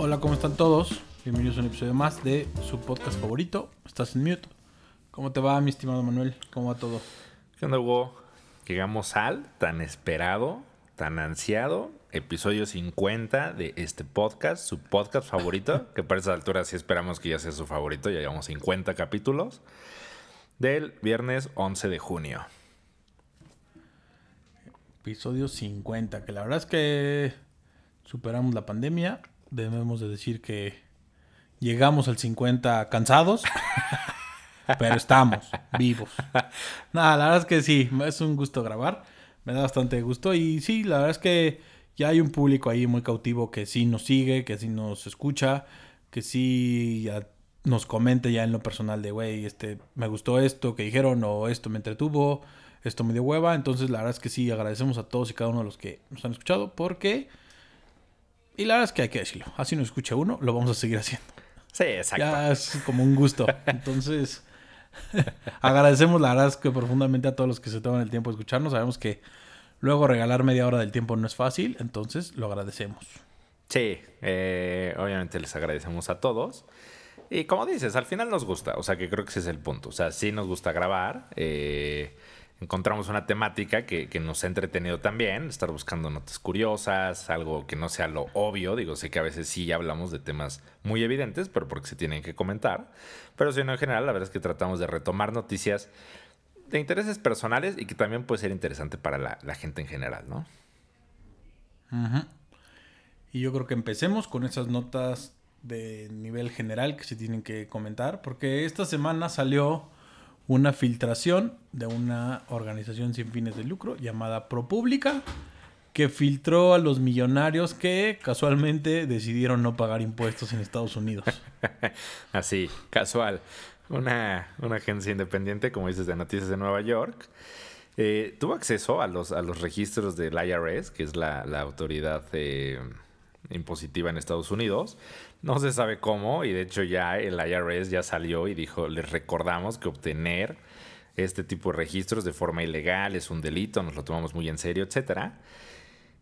Hola, ¿cómo están todos? Bienvenidos a un episodio más de su podcast favorito. Estás en mute. ¿Cómo te va, mi estimado Manuel? ¿Cómo va todo? ¿Qué onda, Hugo? Llegamos al tan esperado, tan ansiado episodio 50 de este podcast, su podcast favorito, que para esa altura sí esperamos que ya sea su favorito, ya llevamos 50 capítulos, del viernes 11 de junio. Episodio 50, que la verdad es que superamos la pandemia, debemos de decir que llegamos al 50 cansados, pero estamos vivos. Nada, la verdad es que sí, es un gusto grabar, me da bastante gusto y sí, la verdad es que ya hay un público ahí muy cautivo que sí nos sigue, que sí nos escucha, que sí nos comenta ya en lo personal de, güey, este, me gustó esto que dijeron o esto me entretuvo, esto me dio hueva. Entonces, la verdad es que sí, agradecemos a todos y cada uno de los que nos han escuchado porque... Y la verdad es que hay que decirlo, así nos escucha uno, lo vamos a seguir haciendo. Sí, exacto. Ya es como un gusto. Entonces, agradecemos la verdad es que profundamente a todos los que se toman el tiempo de escucharnos. Sabemos que luego regalar media hora del tiempo no es fácil, entonces lo agradecemos. Sí, eh, obviamente les agradecemos a todos. Y como dices, al final nos gusta, o sea que creo que ese es el punto. O sea, sí nos gusta grabar. Eh, encontramos una temática que, nos ha entretenido también, estar buscando notas curiosas, algo que no sea lo obvio. Digo, sé que a veces sí hablamos de temas muy evidentes, pero porque se tienen que comentar. Pero si no, en general, la verdad es que tratamos de retomar noticias de intereses personales y que también puede ser interesante para la, gente en general, ¿no? -huh. Y yo creo que empecemos con esas notas de nivel general que se tienen que comentar, porque esta semana salió una filtración de una organización sin fines de lucro llamada ProPublica, que filtró a los millonarios que casualmente decidieron no pagar impuestos en Estados Unidos. Así, casual. Una, una, agencia independiente, como dices, de noticias de Nueva York, eh, tuvo acceso a los, a los registros del IRS, que es la, la autoridad eh, impositiva en Estados Unidos. No se sabe cómo, y de hecho ya el IRS ya salió y dijo, les recordamos que obtener este tipo de registros de forma ilegal es un delito, nos lo tomamos muy en serio, etcétera.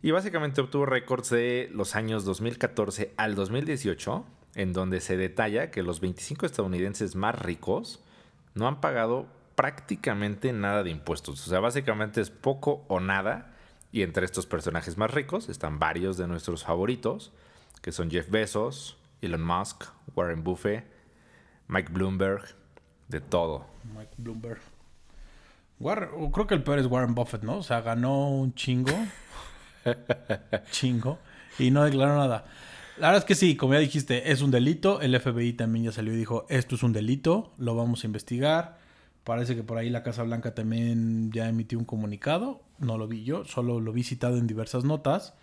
Y básicamente obtuvo récords de los años 2014 al 2018, en donde se detalla que los 25 estadounidenses más ricos no han pagado prácticamente nada de impuestos. O sea, básicamente es poco o nada. Y entre estos personajes más ricos están varios de nuestros favoritos, que son Jeff Bezos, Elon Musk, Warren Buffett, Mike Bloomberg, de todo. Mike Bloomberg. Creo que el peor es Warren Buffett, ¿no? O sea, ganó un chingo. chingo. Y no declaró nada. La verdad es que sí, como ya dijiste, es un delito. El FBI también ya salió y dijo, esto es un delito, lo vamos a investigar. Parece que por ahí la Casa Blanca también ya emitió un comunicado. No lo vi yo, solo lo vi citado en diversas notas.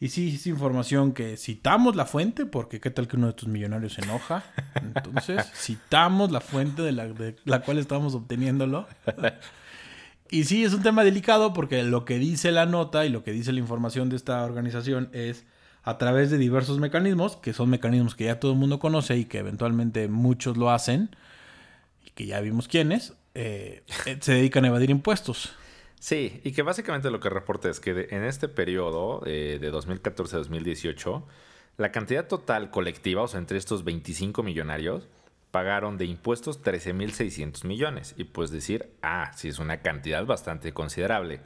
Y sí, es información que citamos la fuente, porque qué tal que uno de estos millonarios se enoja. Entonces, citamos la fuente de la, de la cual estamos obteniéndolo. Y sí, es un tema delicado porque lo que dice la nota y lo que dice la información de esta organización es a través de diversos mecanismos, que son mecanismos que ya todo el mundo conoce y que eventualmente muchos lo hacen, y que ya vimos quiénes, eh, se dedican a evadir impuestos. Sí, y que básicamente lo que reporta es que de, en este periodo eh, de 2014 a 2018, la cantidad total colectiva, o sea, entre estos 25 millonarios, pagaron de impuestos 13.600 millones. Y pues decir, ah, sí es una cantidad bastante considerable.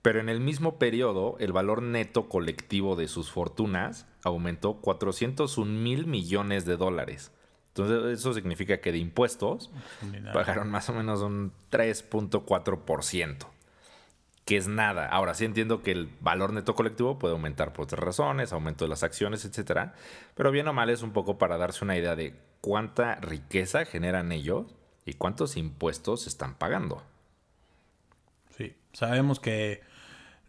Pero en el mismo periodo, el valor neto colectivo de sus fortunas aumentó 401 mil millones de dólares. Entonces, eso significa que de impuestos pagaron más o menos un 3.4%, que es nada. Ahora sí entiendo que el valor neto colectivo puede aumentar por otras razones, aumento de las acciones, etcétera. Pero bien o mal es un poco para darse una idea de cuánta riqueza generan ellos y cuántos impuestos están pagando. Sí, sabemos que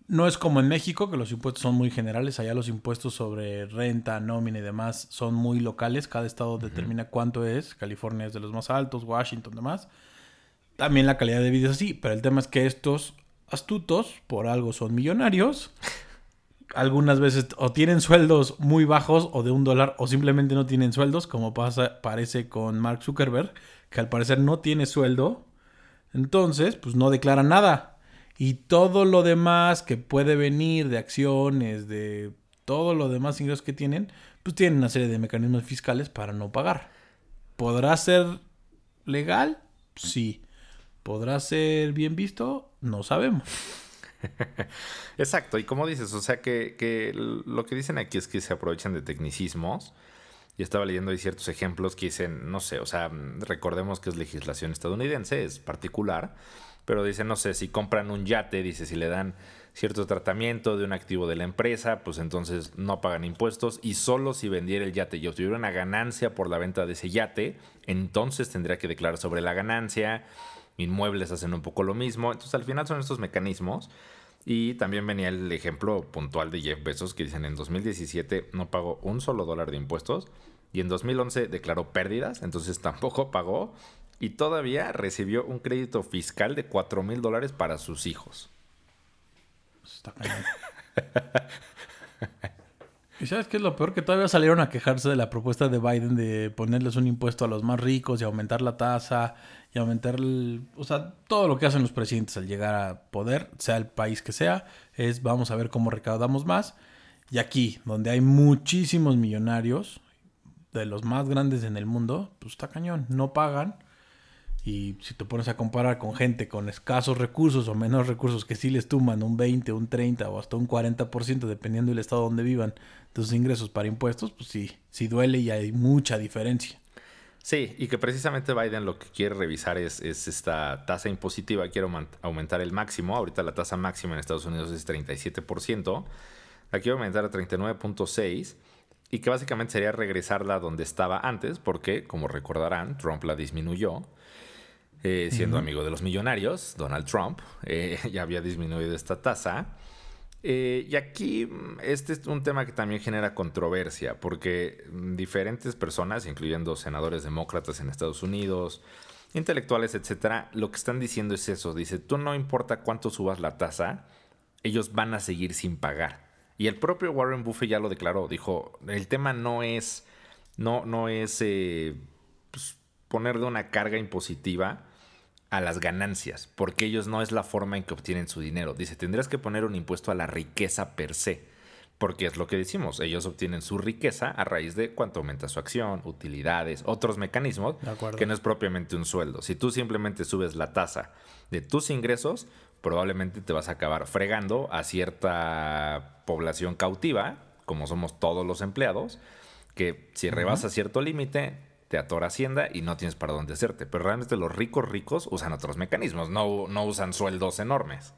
no es como en México, que los impuestos son muy generales. Allá los impuestos sobre renta, nómina y demás son muy locales. Cada estado determina uh -huh. cuánto es. California es de los más altos, Washington, demás. También la calidad de vida es así. Pero el tema es que estos astutos, por algo son millonarios. Algunas veces o tienen sueldos muy bajos o de un dólar o simplemente no tienen sueldos, como pasa, parece con Mark Zuckerberg, que al parecer no tiene sueldo. Entonces, pues no declara nada. Y todo lo demás que puede venir de acciones, de todo lo demás ingresos que tienen, pues tienen una serie de mecanismos fiscales para no pagar. ¿Podrá ser legal? Sí. ¿Podrá ser bien visto? No sabemos. Exacto, y como dices, o sea que, que, lo que dicen aquí es que se aprovechan de tecnicismos. Y estaba leyendo ahí ciertos ejemplos que dicen, no sé, o sea, recordemos que es legislación estadounidense, es particular, pero dicen, no sé, si compran un yate, dice, si le dan cierto tratamiento de un activo de la empresa, pues entonces no pagan impuestos y solo si vendiera el yate y obtuviera una ganancia por la venta de ese yate, entonces tendría que declarar sobre la ganancia. Inmuebles hacen un poco lo mismo. Entonces al final son estos mecanismos. Y también venía el ejemplo puntual de Jeff Bezos que dicen en 2017 no pagó un solo dólar de impuestos y en 2011 declaró pérdidas, entonces tampoco pagó y todavía recibió un crédito fiscal de 4 mil dólares para sus hijos. Está ¿Y sabes qué es lo peor? Que todavía salieron a quejarse de la propuesta de Biden de ponerles un impuesto a los más ricos y aumentar la tasa y aumentar o sea, todo lo que hacen los presidentes al llegar a poder, sea el país que sea, es vamos a ver cómo recaudamos más. Y aquí, donde hay muchísimos millonarios, de los más grandes en el mundo, pues está cañón, no pagan y si te pones a comparar con gente con escasos recursos o menos recursos que sí les tuman un 20, un 30 o hasta un 40% dependiendo del estado donde vivan sus ingresos para impuestos, pues sí, sí duele y hay mucha diferencia. Sí, y que precisamente Biden lo que quiere revisar es, esta tasa impositiva, quiere aumentar el máximo, ahorita la tasa máxima en Estados Unidos es 37%, la quiere aumentar a 39.6% y que básicamente sería regresarla donde estaba antes, porque como recordarán, Trump la disminuyó eh, siendo amigo de los millonarios, Donald Trump, eh, ya había disminuido esta tasa. Eh, y aquí mm, este es un tema que también genera controversia, porque mm, diferentes personas, incluyendo senadores demócratas en Estados Unidos, intelectuales, etcétera, lo que están diciendo es eso. Dice, tú no importa cuánto subas la tasa, ellos van a seguir sin pagar. Y el propio Warren Buffett ya lo declaró. Dijo, el tema no es, no, no es pues, ponerle una carga impositiva a las ganancias, porque ellos no es la forma en que obtienen su dinero. Dice, tendrás que poner un impuesto a la riqueza per se, porque es lo que decimos, ellos obtienen su riqueza a raíz de cuánto aumenta su acción, utilidades, otros mecanismos, que no es propiamente un sueldo. Si tú simplemente subes la tasa de tus ingresos, probablemente te vas a acabar fregando a cierta población cautiva, como somos todos los empleados, que si rebasa cierto límite, te atora Hacienda y no tienes para dónde hacerte. Pero realmente los ricos ricos usan otros mecanismos, no, no usan sueldos enormes.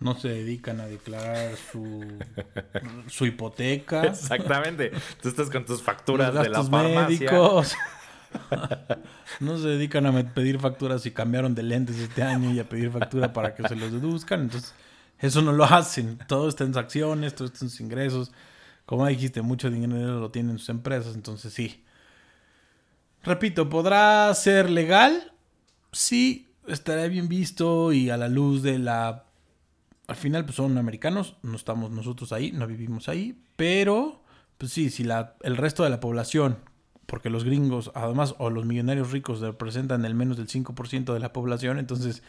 No se dedican a declarar su, su hipoteca. Exactamente. Tú estás con tus facturas de la farmacia. médicos. no se dedican a pedir facturas si cambiaron de lentes este año y a pedir factura para que se los deduzcan. Entonces, eso no lo hacen. Todo está en sus acciones, todo está en sus ingresos. Como dijiste, mucho dinero lo tienen sus empresas. Entonces, sí. Repito, ¿podrá ser legal? Sí, estará bien visto y a la luz de la... Al final, pues son americanos, no estamos nosotros ahí, no vivimos ahí, pero, pues sí, si la, el resto de la población, porque los gringos, además, o los millonarios ricos representan el menos del 5% de la población, entonces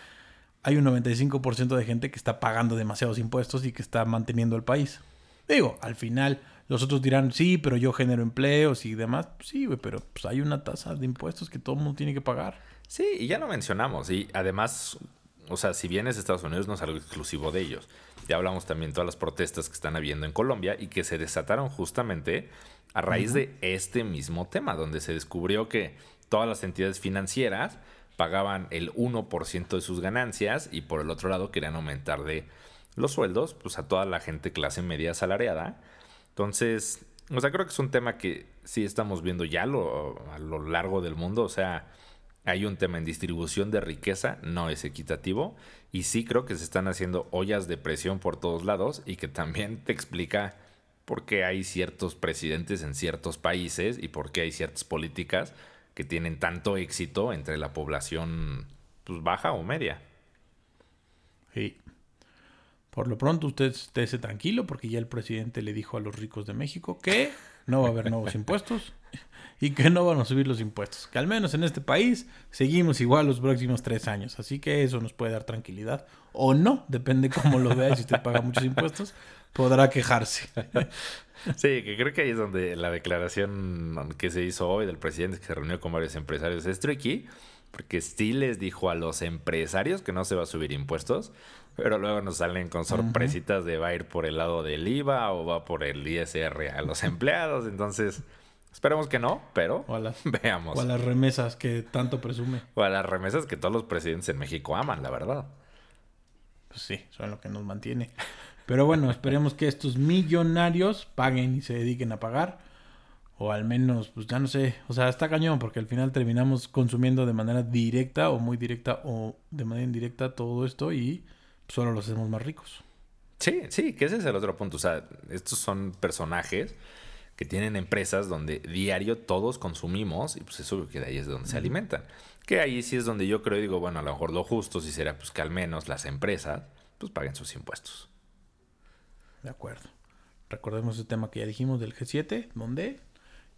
hay un 95% de gente que está pagando demasiados impuestos y que está manteniendo el país. Digo, al final los otros dirán, sí, pero yo genero empleos y demás. sí, güey, pero pues hay una tasa de impuestos que todo el mundo tiene que pagar. Sí, y ya lo mencionamos. Y además, o sea, si bien es Estados Unidos, no es algo exclusivo de ellos. Ya hablamos también de todas las protestas que están habiendo en Colombia y que se desataron justamente a raíz de este mismo tema, donde se descubrió que todas las entidades financieras pagaban el 1% de sus ganancias y por el otro lado querían aumentar de los sueldos pues a toda la gente clase media asalariada entonces, o sea, creo que es un tema que sí estamos viendo ya lo, a lo largo del mundo. O sea, hay un tema en distribución de riqueza, no es equitativo. Y sí creo que se están haciendo ollas de presión por todos lados y que también te explica por qué hay ciertos presidentes en ciertos países y por qué hay ciertas políticas que tienen tanto éxito entre la población pues, baja o media. Sí. Por lo pronto usted esté tranquilo porque ya el presidente le dijo a los ricos de México que no va a haber nuevos impuestos y que no van a subir los impuestos. Que al menos en este país seguimos igual los próximos tres años. Así que eso nos puede dar tranquilidad. O no, depende cómo lo vea. Si usted paga muchos impuestos, podrá quejarse. Sí, que creo que ahí es donde la declaración que se hizo hoy del presidente que se reunió con varios empresarios es tricky. Porque sí les dijo a los empresarios que no se va a subir impuestos, pero luego nos salen con sorpresitas de va a ir por el lado del IVA o va por el ISR a los empleados. Entonces, esperemos que no, pero veamos. O a las remesas que tanto presume. O a las remesas que todos los presidentes en México aman, la verdad. Pues sí, son lo que nos mantiene. Pero bueno, esperemos que estos millonarios paguen y se dediquen a pagar o al menos, pues ya no sé, o sea, está cañón porque al final terminamos consumiendo de manera directa o muy directa o de manera indirecta todo esto y solo los hacemos más ricos. Sí, sí, que ese es el otro punto. O sea, estos son personajes que tienen empresas donde diario todos consumimos y pues eso que de ahí es donde se alimentan. Que ahí sí es donde yo creo y digo, bueno, a lo mejor lo justo sí será pues que al menos las empresas pues paguen sus impuestos. De acuerdo. Recordemos el tema que ya dijimos del G7, donde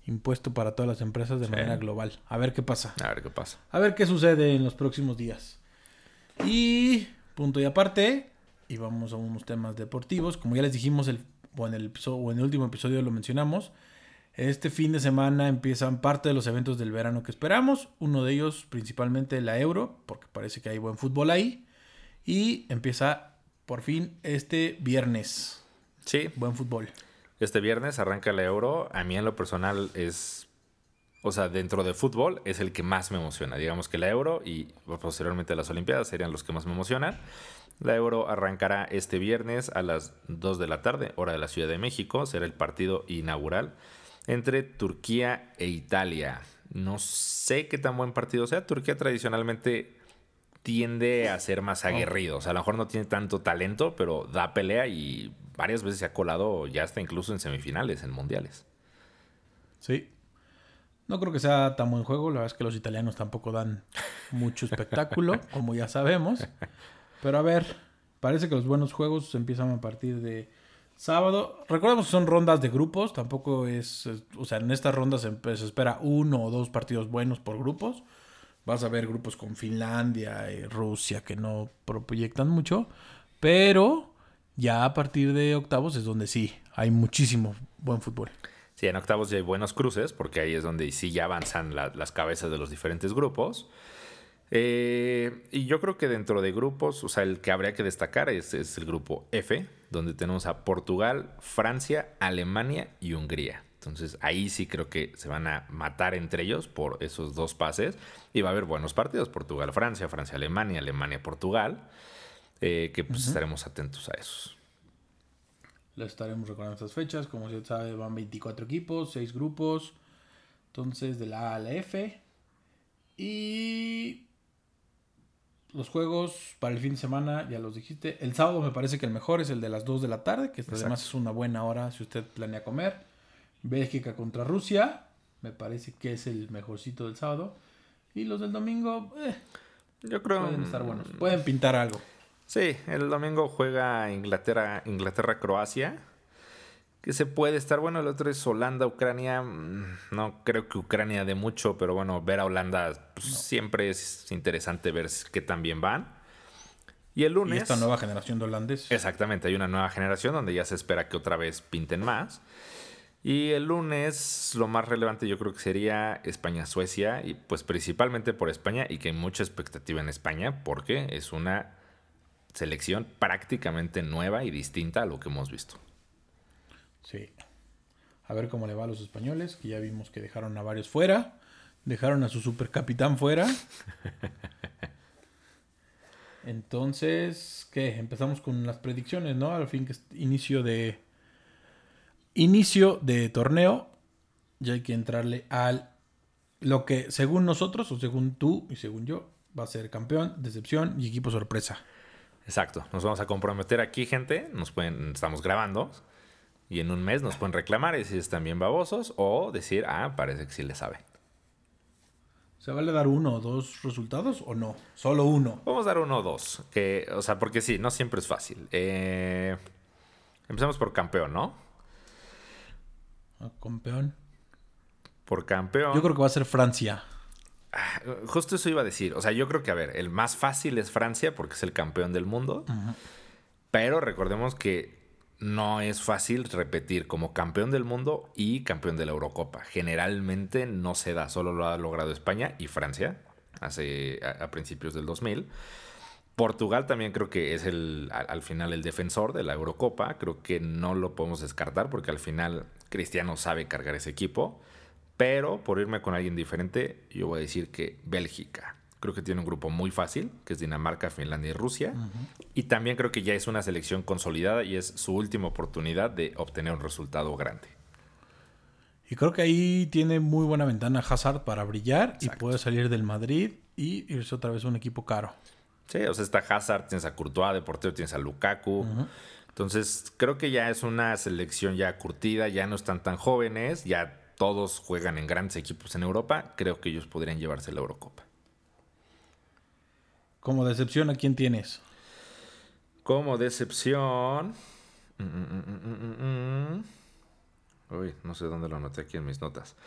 impuesto para todas las empresas de manera global. A ver qué pasa. A ver qué pasa. A ver qué sucede en los próximos días. Y punto y aparte, y vamos a unos temas deportivos. Como ya les dijimos el, o, en el, o en el último episodio lo mencionamos, este fin de semana empiezan parte de los eventos del verano que esperamos. Uno de ellos principalmente la Euro, porque parece que hay buen fútbol ahí. Y empieza por fin este viernes. Sí. Buen fútbol. Este viernes arranca la Euro. A mí en lo personal es, o sea, dentro de fútbol es el que más me emociona. Digamos que la Euro y posteriormente las Olimpiadas serían los que más me emocionan. La Euro arrancará este viernes a las 2 de la tarde, hora de la Ciudad de México. Será el partido inaugural entre Turquía e Italia. No sé qué tan buen partido sea. Turquía tradicionalmente tiende a ser más aguerrido. O sea, a lo mejor no tiene tanto talento, pero da pelea y varias veces se ha colado ya hasta incluso en semifinales, en mundiales. Sí. No creo que sea tan buen juego. La verdad es que los italianos tampoco dan mucho espectáculo, como ya sabemos. Pero a ver, parece que los buenos juegos empiezan a partir de sábado. Recordemos que son rondas de grupos. Tampoco es. O sea, en estas rondas se, espera uno o dos partidos buenos por grupos. Vas a ver grupos con Finlandia y Rusia que no proyectan mucho. Pero ya a partir de octavos es donde sí, hay muchísimo buen fútbol. Sí, en octavos ya hay buenos cruces, porque ahí es donde sí ya avanzan las cabezas de los diferentes grupos. Eh, y yo creo que dentro de grupos, o sea, el que habría que destacar es, es, el grupo F, donde tenemos a Portugal, Francia, Alemania y Hungría. Entonces ahí sí creo que se van a matar entre ellos por esos dos pases y va a haber buenos partidos, Portugal-Francia, Francia-Alemania, Alemania-Portugal. Eh, que pues estaremos atentos a esos. Le estaremos recordando estas fechas. Como se sabe, van 24 equipos, 6 grupos. Entonces, de la A a la F. Y los juegos para el fin de semana, ya los dijiste. El sábado me parece que el mejor es el de las 2 de la tarde, que además es una buena hora si usted planea comer. Bélgica contra Rusia, me parece que es el mejorcito del sábado. Y los del domingo, eh, yo creo. Pueden estar buenos. Pueden pintar algo. Sí, el domingo juega Inglaterra, Inglaterra, Croacia. Que se puede estar bueno. El otro es Holanda, Ucrania. Mm, no creo que Ucrania de mucho, pero bueno, ver a Holanda pues, siempre es interesante ver qué tan bien van. Y el lunes. Y esta nueva generación de holandeses. Exactamente, hay una nueva generación donde ya se espera que otra vez pinten más. Y el lunes lo más relevante yo creo que sería España-Suecia, y pues principalmente por España, y que hay mucha expectativa en España, porque es una selección prácticamente nueva y distinta a lo que hemos visto. Sí. A ver cómo le va a los españoles, que ya vimos que dejaron a varios fuera. Dejaron a su supercapitán fuera. Entonces, ¿qué? Empezamos con las predicciones, ¿no? Al fin que es inicio de. Inicio de torneo. Ya hay que entrarle al. Lo que, según nosotros, o según tú y según yo, va a ser campeón, decepción y equipo sorpresa. Exacto. Nos vamos a comprometer aquí, gente. Nos pueden, estamos grabando. Y en un mes nos pueden reclamar y decir están bien babosos. O decir, ah, parece que sí le sabe. ¿Se vale dar uno o dos resultados o no? Solo uno. Vamos a dar uno o dos. Que, o sea, porque sí, no siempre es fácil. Eh, empezamos por campeón, ¿no? Ah, campeón. Por campeón. Yo creo que va a ser Francia. Ah, justo eso iba a decir. O sea, yo creo que, a ver, el más fácil es Francia porque es el campeón del mundo. Pero recordemos que no es fácil repetir como campeón del mundo y campeón de la Eurocopa. Generalmente no se da, solo lo ha logrado España y Francia hace a, principios del 2000. Portugal también creo que es el al, final el defensor de la Eurocopa, creo que no lo podemos descartar porque al final Cristiano sabe cargar ese equipo, pero por irme con alguien diferente, yo voy a decir que Bélgica. Creo que tiene un grupo muy fácil, que es Dinamarca, Finlandia y Rusia. Y también creo que ya es una selección consolidada y es su última oportunidad de obtener un resultado grande. Y creo que ahí tiene muy buena ventana Hazard para brillar y puede salir del Madrid y irse otra vez a un equipo caro. Sí, o sea, está Hazard, tienes a Courtois, de portero tienes a Lukaku. Entonces, creo que ya es una selección ya curtida, ya no están tan jóvenes, ya todos juegan en grandes equipos en Europa. Creo que ellos podrían llevarse la Eurocopa. Como decepción, ¿a quién tienes? Como decepción. Mm, mm, mm, Uy, no sé dónde lo anoté aquí en mis notas.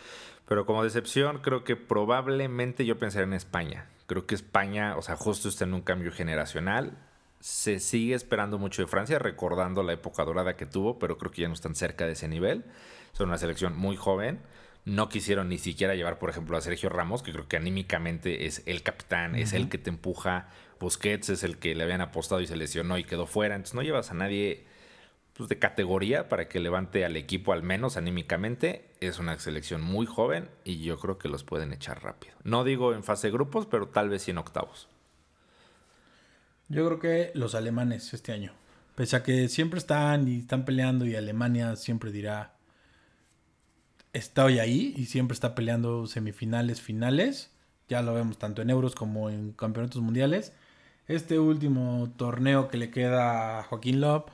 Pero como decepción, creo que probablemente yo pensaría en España. Creo que España, o sea, justo está en un cambio generacional. Se sigue esperando mucho de Francia, recordando la época dorada que tuvo, pero creo que ya no están cerca de ese nivel. Son una selección muy joven no quisieron ni siquiera llevar, por ejemplo, a Sergio Ramos, que creo que anímicamente es el capitán, es el que te empuja. Busquets es el que le habían apostado y se lesionó y quedó fuera. Entonces no llevas a nadie pues, de categoría para que levante al equipo al menos anímicamente. Es una selección muy joven y yo creo que los pueden echar rápido. No digo en fase de grupos, pero tal vez sí en octavos. Yo creo que los alemanes este año. Pese a que siempre están y están peleando y Alemania siempre dirá estoy ahí y siempre está peleando semifinales, finales. Ya lo vemos tanto en euros como en campeonatos mundiales. Este último torneo que le queda a Joaquín Love,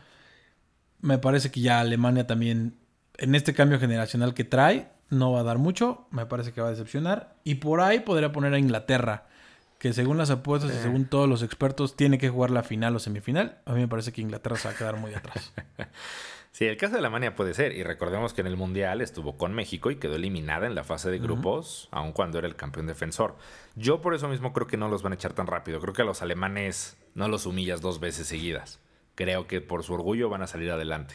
me parece que ya Alemania también, en este cambio generacional que trae, no va a dar mucho. Me parece que va a decepcionar. Y por ahí podría poner a Inglaterra, que según las apuestas y según todos los expertos, tiene que jugar la final o semifinal. A mí me parece que Inglaterra se va a quedar muy atrás. Sí, el caso de Alemania puede ser. Y recordemos que en el Mundial estuvo con México y quedó eliminada en la fase de grupos, aun cuando era el campeón defensor. Yo por eso mismo creo que no los van a echar tan rápido. Creo que a los alemanes no los humillas dos veces seguidas. Creo que por su orgullo van a salir adelante.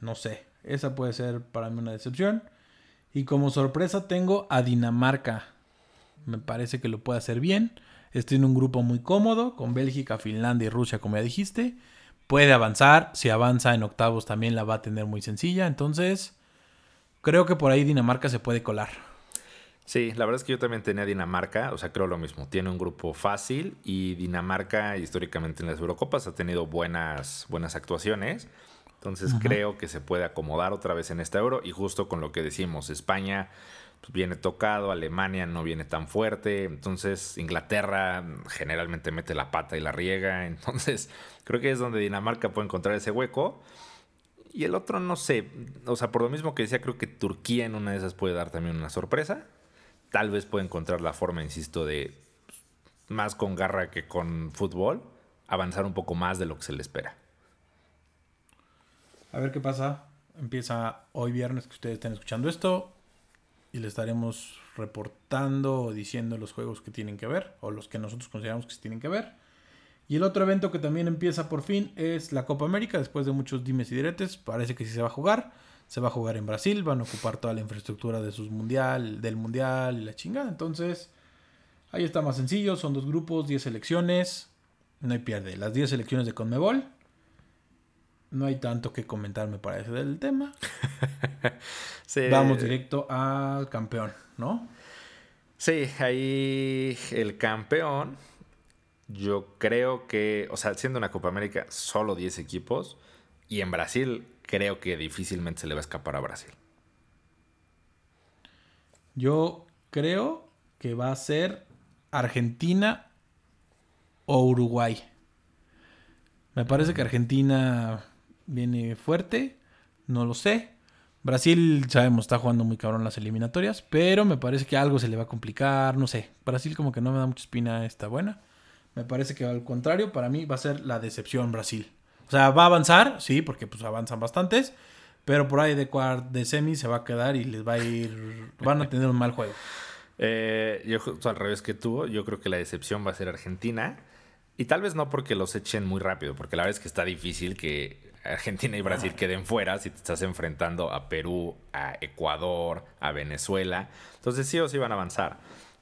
No sé. Esa puede ser para mí una decepción. Y como sorpresa tengo a Dinamarca. Me parece que lo puede hacer bien. Estoy en un grupo muy cómodo, con Bélgica, Finlandia y Rusia, como ya dijiste puede avanzar. Si avanza en octavos también la va a tener muy sencilla. Entonces, creo que por ahí Dinamarca se puede colar. Sí, la verdad es que yo también tenía Dinamarca, o sea, creo lo mismo. Tiene un grupo fácil y Dinamarca históricamente en las Eurocopas ha tenido buenas, buenas actuaciones. Entonces creo que se puede acomodar otra vez en este euro y justo con lo que decimos, España pues, viene tocado, Alemania no viene tan fuerte, entonces Inglaterra generalmente mete la pata y la riega, entonces creo que es donde Dinamarca puede encontrar ese hueco. Y el otro no sé, o sea, por lo mismo que decía, creo que Turquía en una de esas puede dar también una sorpresa. Tal vez puede encontrar la forma, insisto, de pues, más con garra que con fútbol, avanzar un poco más de lo que se le espera. A ver qué pasa. Empieza hoy viernes que ustedes estén escuchando esto y le estaremos reportando o diciendo los juegos que tienen que ver o los que nosotros consideramos que tienen que ver. Y el otro evento que también empieza por fin es la Copa América, después de muchos dimes y diretes, parece que sí se va a jugar. Se va a jugar en Brasil, van a ocupar toda la infraestructura de sus mundial, del mundial y la chingada. Entonces, ahí está más sencillo, son dos grupos, 10 selecciones, no hay pierde. Las 10 selecciones de Conmebol no hay tanto que comentar, me parece, del tema. Vamos directo al campeón, ¿no? Sí, ahí el campeón, yo creo que, o sea, siendo una Copa América, solo 10 equipos, y en Brasil creo que difícilmente se le va a escapar a Brasil. Yo creo que va a ser Argentina o Uruguay. Me parece que Argentina viene fuerte, no lo sé. Brasil, sabemos, está jugando muy cabrón las eliminatorias, pero me parece que algo se le va a complicar, no sé. Brasil como que no me da mucha espina esta buena. Me parece que al contrario, para mí va a ser la decepción Brasil. O sea, va a avanzar, sí, porque pues avanzan bastantes, pero por ahí de cuart de semi se va a quedar y les va a ir, van a tener un mal juego. Eh, yo al revés que tú, yo creo que la decepción va a ser Argentina. Y tal vez no porque los echen muy rápido, porque la verdad es que está difícil que Argentina y Brasil queden fuera si te estás enfrentando a Perú, a Ecuador, a Venezuela. Entonces sí o sí van a avanzar.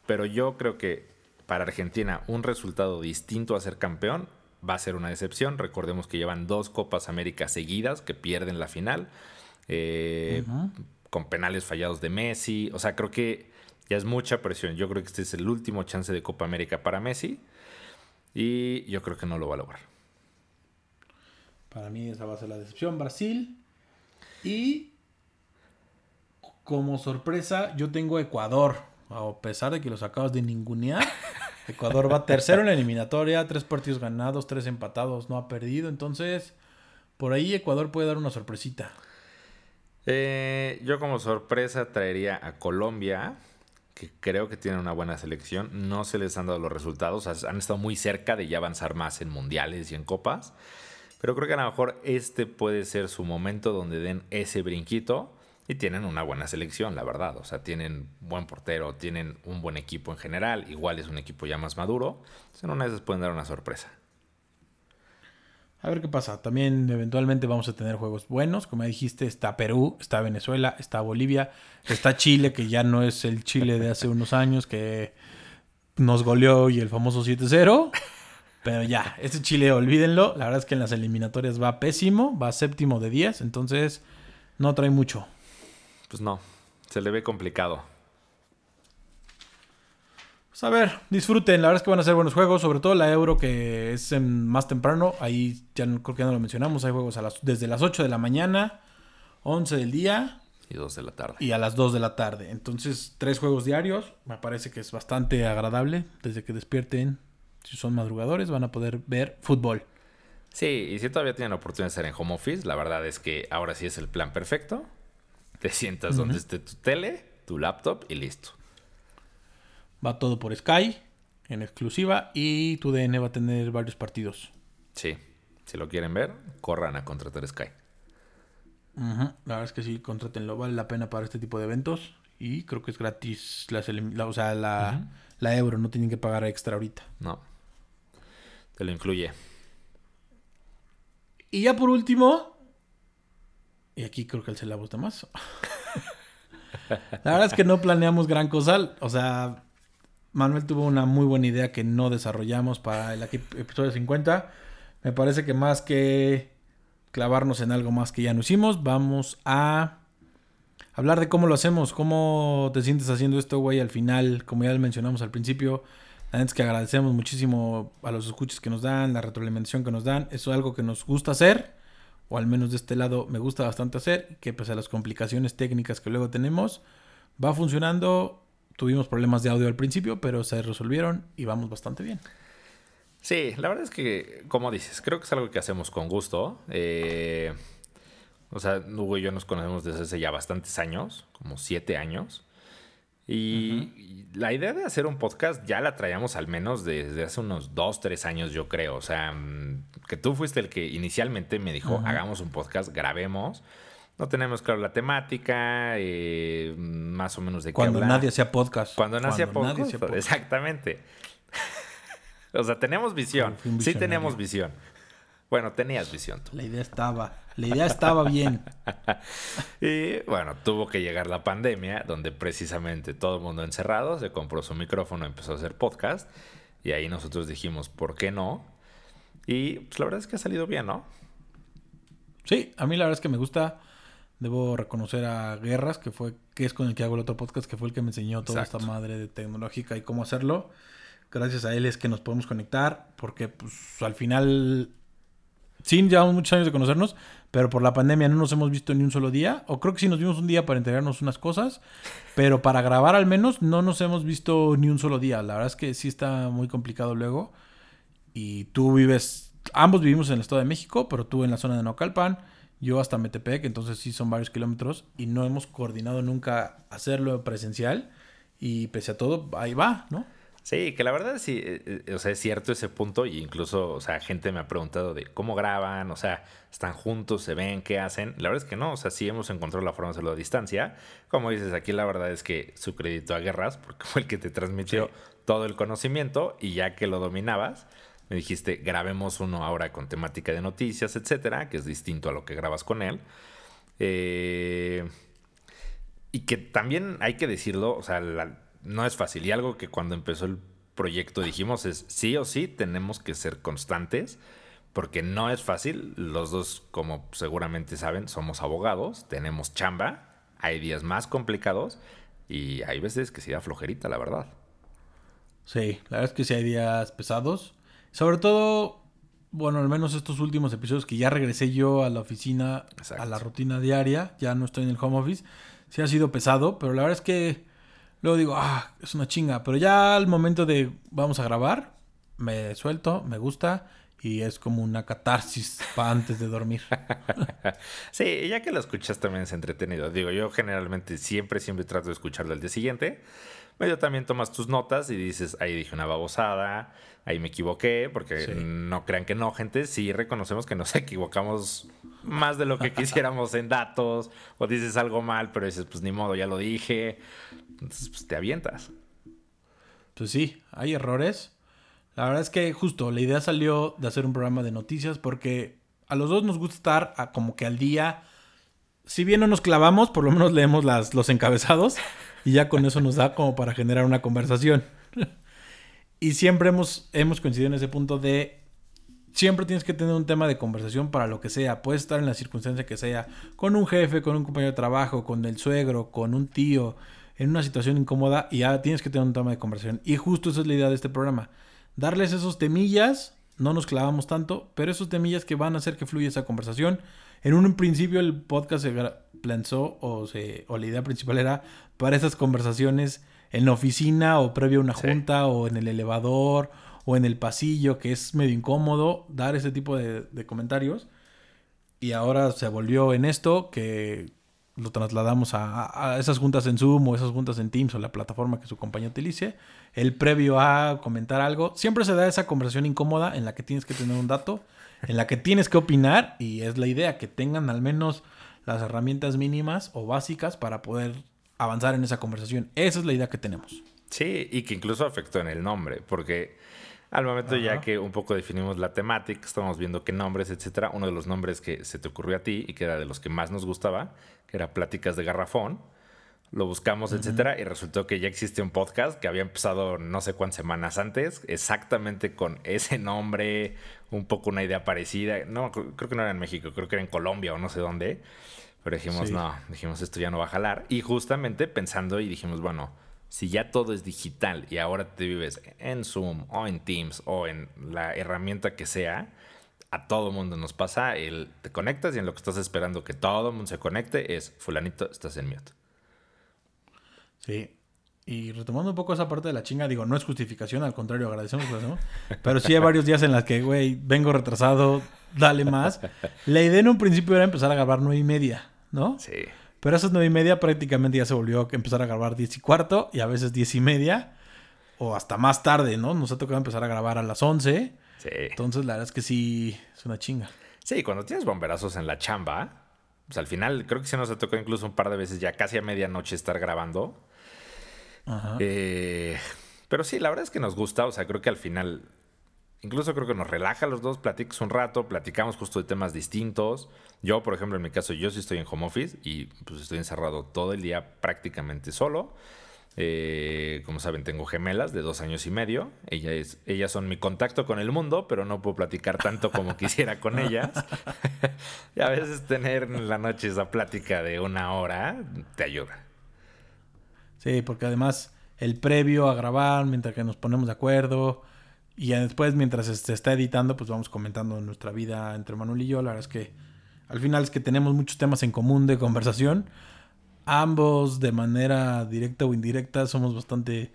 Pero yo creo que para Argentina un resultado distinto a ser campeón va a ser una decepción. Recordemos que llevan dos Copas América seguidas que pierden la final. Eh, con penales fallados de Messi. O sea, creo que ya es mucha presión. Yo creo que este es el último chance de Copa América para Messi. Y yo creo que no lo va a lograr. Para mí esa va a ser la decepción. Brasil. Y como sorpresa, yo tengo Ecuador. A pesar de que los acabas de ningunear. Ecuador va tercero en la eliminatoria. Tres partidos ganados, tres empatados. No ha perdido. Entonces, por ahí Ecuador puede dar una sorpresita. Eh, yo como sorpresa traería a Colombia, que creo que tiene una buena selección. No se les han dado los resultados. Han estado muy cerca de ya avanzar más en mundiales y en copas. Pero creo que a lo mejor este puede ser su momento donde den ese brinquito. Y tienen una buena selección, la verdad. O sea, tienen buen portero, tienen un buen equipo en general. Igual es un equipo ya más maduro. Entonces, en una de pueden dar una sorpresa. A ver qué pasa. También eventualmente vamos a tener juegos buenos. Como dijiste, está Perú, está Venezuela, está Bolivia, está Chile, que ya no es el Chile de hace unos años que nos goleó y el famoso 7-0. Pero ya, este Chile, olvídenlo. La verdad es que en las eliminatorias va pésimo, va séptimo de 10, entonces no trae mucho. Pues no, se le ve complicado. Pues a ver, disfruten. La verdad es que van a ser buenos juegos, sobre todo la Euro que es más temprano. Ahí ya creo que ya no lo mencionamos. Hay juegos a las, desde las 8 de la mañana, 11 del día. Y 2 de la tarde. Y a las 2 de la tarde. Entonces, tres juegos diarios. Me parece que es bastante agradable. Desde que despierten si son madrugadores, van a poder ver fútbol. Sí, y si todavía tienen la oportunidad de estar en home office, la verdad es que ahora sí es el plan perfecto. Te sientas donde esté tu tele, tu laptop y listo. Va todo por Sky, en exclusiva, y tu DN va a tener varios partidos. Sí, si lo quieren ver, corran a contratar Sky. La verdad es que sí, contrátenlo, vale la pena para este tipo de eventos. Y creo que es gratis la, o sea, la, la euro, no tienen que pagar extra ahorita. No. Te lo incluye. Y ya por último, y aquí creo que él se la gusta más. la verdad es que no planeamos gran cosa. O sea, Manuel tuvo una muy buena idea que no desarrollamos para el episodio 50. Me parece que más que clavarnos en algo más que ya no hicimos, vamos a hablar de cómo lo hacemos, cómo te sientes haciendo esto, güey, al final, como ya mencionamos al principio. Antes que agradecemos muchísimo a los escuches que nos dan, la retroalimentación que nos dan. Eso es algo que nos gusta hacer, o al menos de este lado me gusta bastante hacer, que pese a las complicaciones técnicas que luego tenemos, va funcionando. Tuvimos problemas de audio al principio, pero se resolvieron y vamos bastante bien. Sí, la verdad es que, como dices, creo que es algo que hacemos con gusto. Eh, o sea, Hugo y yo nos conocemos desde hace ya bastantes años, como siete años. Y la idea de hacer un podcast ya la traíamos al menos desde hace unos dos, tres años, yo creo. O sea, mm, que tú fuiste el que inicialmente me dijo, hagamos un podcast, grabemos. No tenemos claro la temática, eh, más o menos de qué Cuando nadie hacía podcast. Cuando, nadie hacía podcast. Exactamente. o sea, tenemos visión. Sí tenemos visión. Bueno, tenías visión tú. La idea estaba. La idea estaba bien. y bueno, tuvo que llegar la pandemia, donde precisamente todo el mundo encerrado se compró su micrófono, empezó a hacer podcast. Y ahí nosotros dijimos, ¿por qué no? Y pues la verdad es que ha salido bien, ¿no? Sí, a mí la verdad es que me gusta. Debo reconocer a Guerras, que fue que es con el que hago el otro podcast, que fue el que me enseñó toda esta madre de tecnológica y cómo hacerlo. Gracias a él es que nos podemos conectar, porque pues al final sí, llevamos muchos años de conocernos, pero por la pandemia no nos hemos visto ni un solo día. O creo que sí nos vimos un día para entregarnos unas cosas, pero para grabar al menos no nos hemos visto ni un solo día. La verdad es que sí está muy complicado luego. Y tú vives, ambos vivimos en el Estado de México, pero tú en la zona de Naucalpan, yo hasta Metepec, entonces sí son varios kilómetros y no hemos coordinado nunca hacerlo presencial y pese a todo, ahí va, ¿no? Sí, que la verdad sí, eh, eh, o sea, es cierto ese punto y incluso, o sea, gente me ha preguntado de cómo graban, o sea, están juntos, se ven, qué hacen. La verdad es que no, o sea, sí hemos encontrado la forma de hacerlo a distancia. Como dices, aquí la verdad es que su crédito a Guerras, porque fue el que te transmitió todo el conocimiento y ya que lo dominabas, me dijiste, grabemos uno ahora con temática de noticias, etcétera, que es distinto a lo que grabas con él. Eh, y que también hay que decirlo, o sea, no es fácil. Y algo que cuando empezó el proyecto dijimos es, sí o sí, tenemos que ser constantes, porque no es fácil. Los dos, como seguramente saben, somos abogados, tenemos chamba, hay días más complicados y hay veces que se da flojerita, la verdad. Sí, la verdad es que sí hay días pesados. Sobre todo, bueno, al menos estos últimos episodios que ya regresé yo a la oficina, a la rutina diaria, ya no estoy en el home office, sí ha sido pesado, pero la verdad es que luego digo, ah, es una chinga, pero ya al momento de vamos a grabar, me suelto, me gusta y es como una catarsis para antes de dormir. sí, ya que lo escuchas también es entretenido. Digo, yo generalmente siempre, siempre trato de escucharlo al día siguiente medio también tomas tus notas y dices, ahí dije una babosada, ahí me equivoqué, porque no crean que no, gente, sí reconocemos que nos equivocamos más de lo que quisiéramos en datos, o dices algo mal, pero dices, pues ni modo, ya lo dije, entonces pues te avientas. Pues sí, hay errores. La verdad es que justo la idea salió de hacer un programa de noticias porque a los dos nos gusta estar como que al día. Si bien no nos clavamos, por lo menos leemos las, los encabezados. Y ya con eso nos da como para generar una conversación. y siempre hemos, hemos coincidido en ese punto de siempre tienes que tener un tema de conversación para lo que sea. Puedes estar en la circunstancia que sea, con un jefe, con un compañero de trabajo, con el suegro, con un tío, en una situación incómoda y ya tienes que tener un tema de conversación. Y justo esa es la idea de este programa. Darles esos temillas, no nos clavamos tanto, pero esos temillas que van a hacer que fluya esa conversación. En un principio el podcast se planzó o, se, o la idea principal era para esas conversaciones en la oficina o previo a una junta o en el elevador o en el pasillo, que es medio incómodo dar ese tipo de, comentarios. Y ahora se volvió en esto que lo trasladamos a, esas juntas en Zoom o esas juntas en Teams o la plataforma que su compañía utilice. El previo a comentar algo. Siempre se da esa conversación incómoda en la que tienes que tener un dato, en la que tienes que opinar y es la idea que tengan al menos las herramientas mínimas o básicas para poder avanzar en esa conversación. Esa es la idea que tenemos. Sí, y que incluso afectó en el nombre, porque al momento ya que un poco definimos la temática, estamos viendo qué nombres, etcétera, uno de los nombres que se te ocurrió a ti y que era de los que más nos gustaba, que era Pláticas de Garrafón, lo buscamos, etcétera, y resultó que ya existe un podcast que había empezado no sé cuántas semanas antes, exactamente con ese nombre, un poco una idea parecida. No, creo que no era en México, creo que era en Colombia o no sé dónde. Pero dijimos, no, dijimos, esto ya no va a jalar. Y justamente pensando y dijimos, bueno, si ya todo es digital y ahora te vives en Zoom o en Teams o en la herramienta que sea, a todo mundo nos pasa el te conectas y en lo que estás esperando que todo el mundo se conecte es fulanito, estás en mute. Sí. Y retomando un poco esa parte de la chinga, digo, no es justificación, al contrario, agradecemos, ¿no? pero sí hay varios días en los que, güey, vengo retrasado, dale más. La idea en un principio era empezar a grabar nueve y media. ¿no? Sí. Pero a esas nueve y media prácticamente ya se volvió a empezar a grabar diez y cuarto y a veces diez y media o hasta más tarde, ¿no? Nos ha tocado empezar a grabar a las once. Sí. Entonces la verdad es que sí, es una chinga. Sí, cuando tienes bomberazos en la chamba, pues al final creo que se nos ha tocado incluso un par de veces ya casi a medianoche estar grabando. Ajá. Eh, pero sí, la verdad es que nos gusta, o sea, creo que al final incluso creo que nos relaja los dos, platicas un rato, platicamos justo de temas distintos. Yo, por ejemplo, en mi caso, yo sí estoy en home office y pues estoy encerrado todo el día prácticamente solo. Eh, como saben, tengo gemelas de dos años y medio. Ella es, ellas son mi contacto con el mundo, pero no puedo platicar tanto como quisiera con ellas. y a veces tener en la noche esa plática de una hora te ayuda. Sí, porque además el previo a grabar, mientras que nos ponemos de acuerdo, y después, mientras se está editando, pues vamos comentando nuestra vida entre Manuel y yo. La verdad es que al final es que tenemos muchos temas en común de conversación. Ambos, de manera directa o indirecta, somos bastante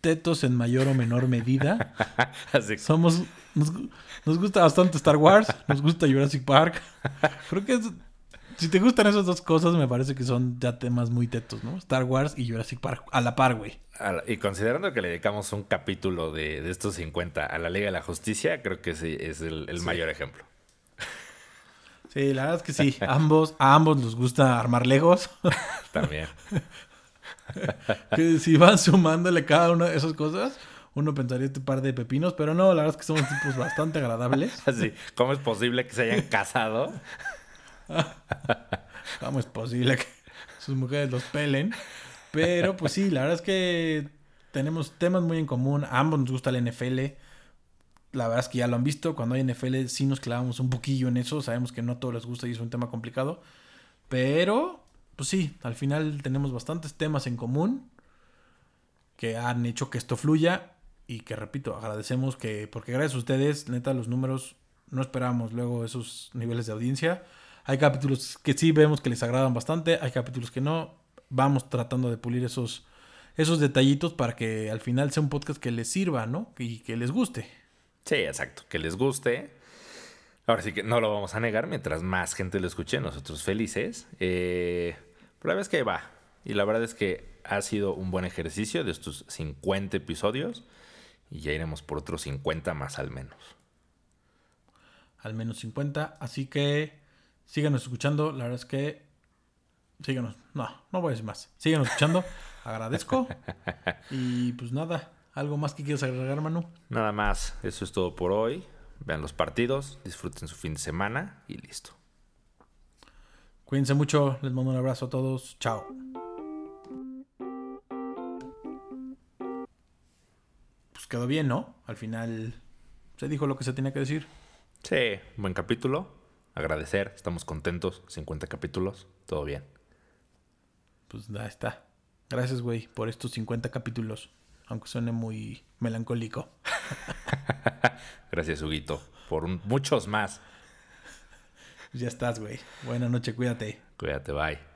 tetos en mayor o menor medida. Somos. Nos, gusta bastante Star Wars, nos gusta Jurassic Park. Creo que Si te gustan esas dos cosas, me parece que son ya temas muy tetos, ¿no? Star Wars y Jurassic Park a la par, güey. Y considerando que le dedicamos un capítulo de, estos 50 a la Liga de la Justicia, creo que sí es el, mayor ejemplo. Sí, la verdad es que sí. Ambos, a ambos les gusta armar legos. También. que si van sumándole cada una de esas cosas, uno pensaría este par de pepinos, pero no, la verdad es que somos tipos bastante agradables. Así, ¿cómo es posible que se hayan casado? ¿Cómo es posible que sus mujeres los pelen? Pero pues sí, la verdad es que tenemos temas muy en común. A ambos nos gusta la NFL. La verdad es que ya lo han visto. Cuando hay NFL sí nos clavamos un poquillo en eso. Sabemos que no a todos les gusta y es un tema complicado. Pero, pues sí, al final tenemos bastantes temas en común que han hecho que esto fluya. Y que repito, agradecemos que, porque gracias a ustedes, neta, los números no esperábamos luego esos niveles de audiencia. Hay capítulos que sí vemos que les agradan bastante, hay capítulos que no. Vamos tratando de pulir esos, esos detallitos para que al final sea un podcast que les sirva, ¿no? Y que les guste. Sí, exacto, que les guste. Ahora sí que no lo vamos a negar, mientras más gente lo escuche, nosotros felices. Eh, pero la verdad es que va. Y la verdad es que ha sido un buen ejercicio de estos 50 episodios. Y ya iremos por otros 50 más al menos. Al menos 50. Así que Síganos escuchando. La verdad es que. Síganos. No, no voy a decir más. Síganos escuchando. Agradezco. Y pues nada. ¿Algo más que quieras agregar, Manu? Nada más. Eso es todo por hoy. Vean los partidos. Disfruten su fin de semana. Y listo. Cuídense mucho. Les mando un abrazo a todos. Chao. Pues quedó bien, ¿no? Al final se dijo lo que se tenía que decir. Sí, buen capítulo agradecer, estamos contentos, 50 capítulos, todo bien. Pues ya está. Gracias, güey, por estos 50 capítulos, aunque suene muy melancólico. Gracias, Huguito, por muchos más. Ya estás, güey. Buenas noches, cuídate. Cuídate, bye.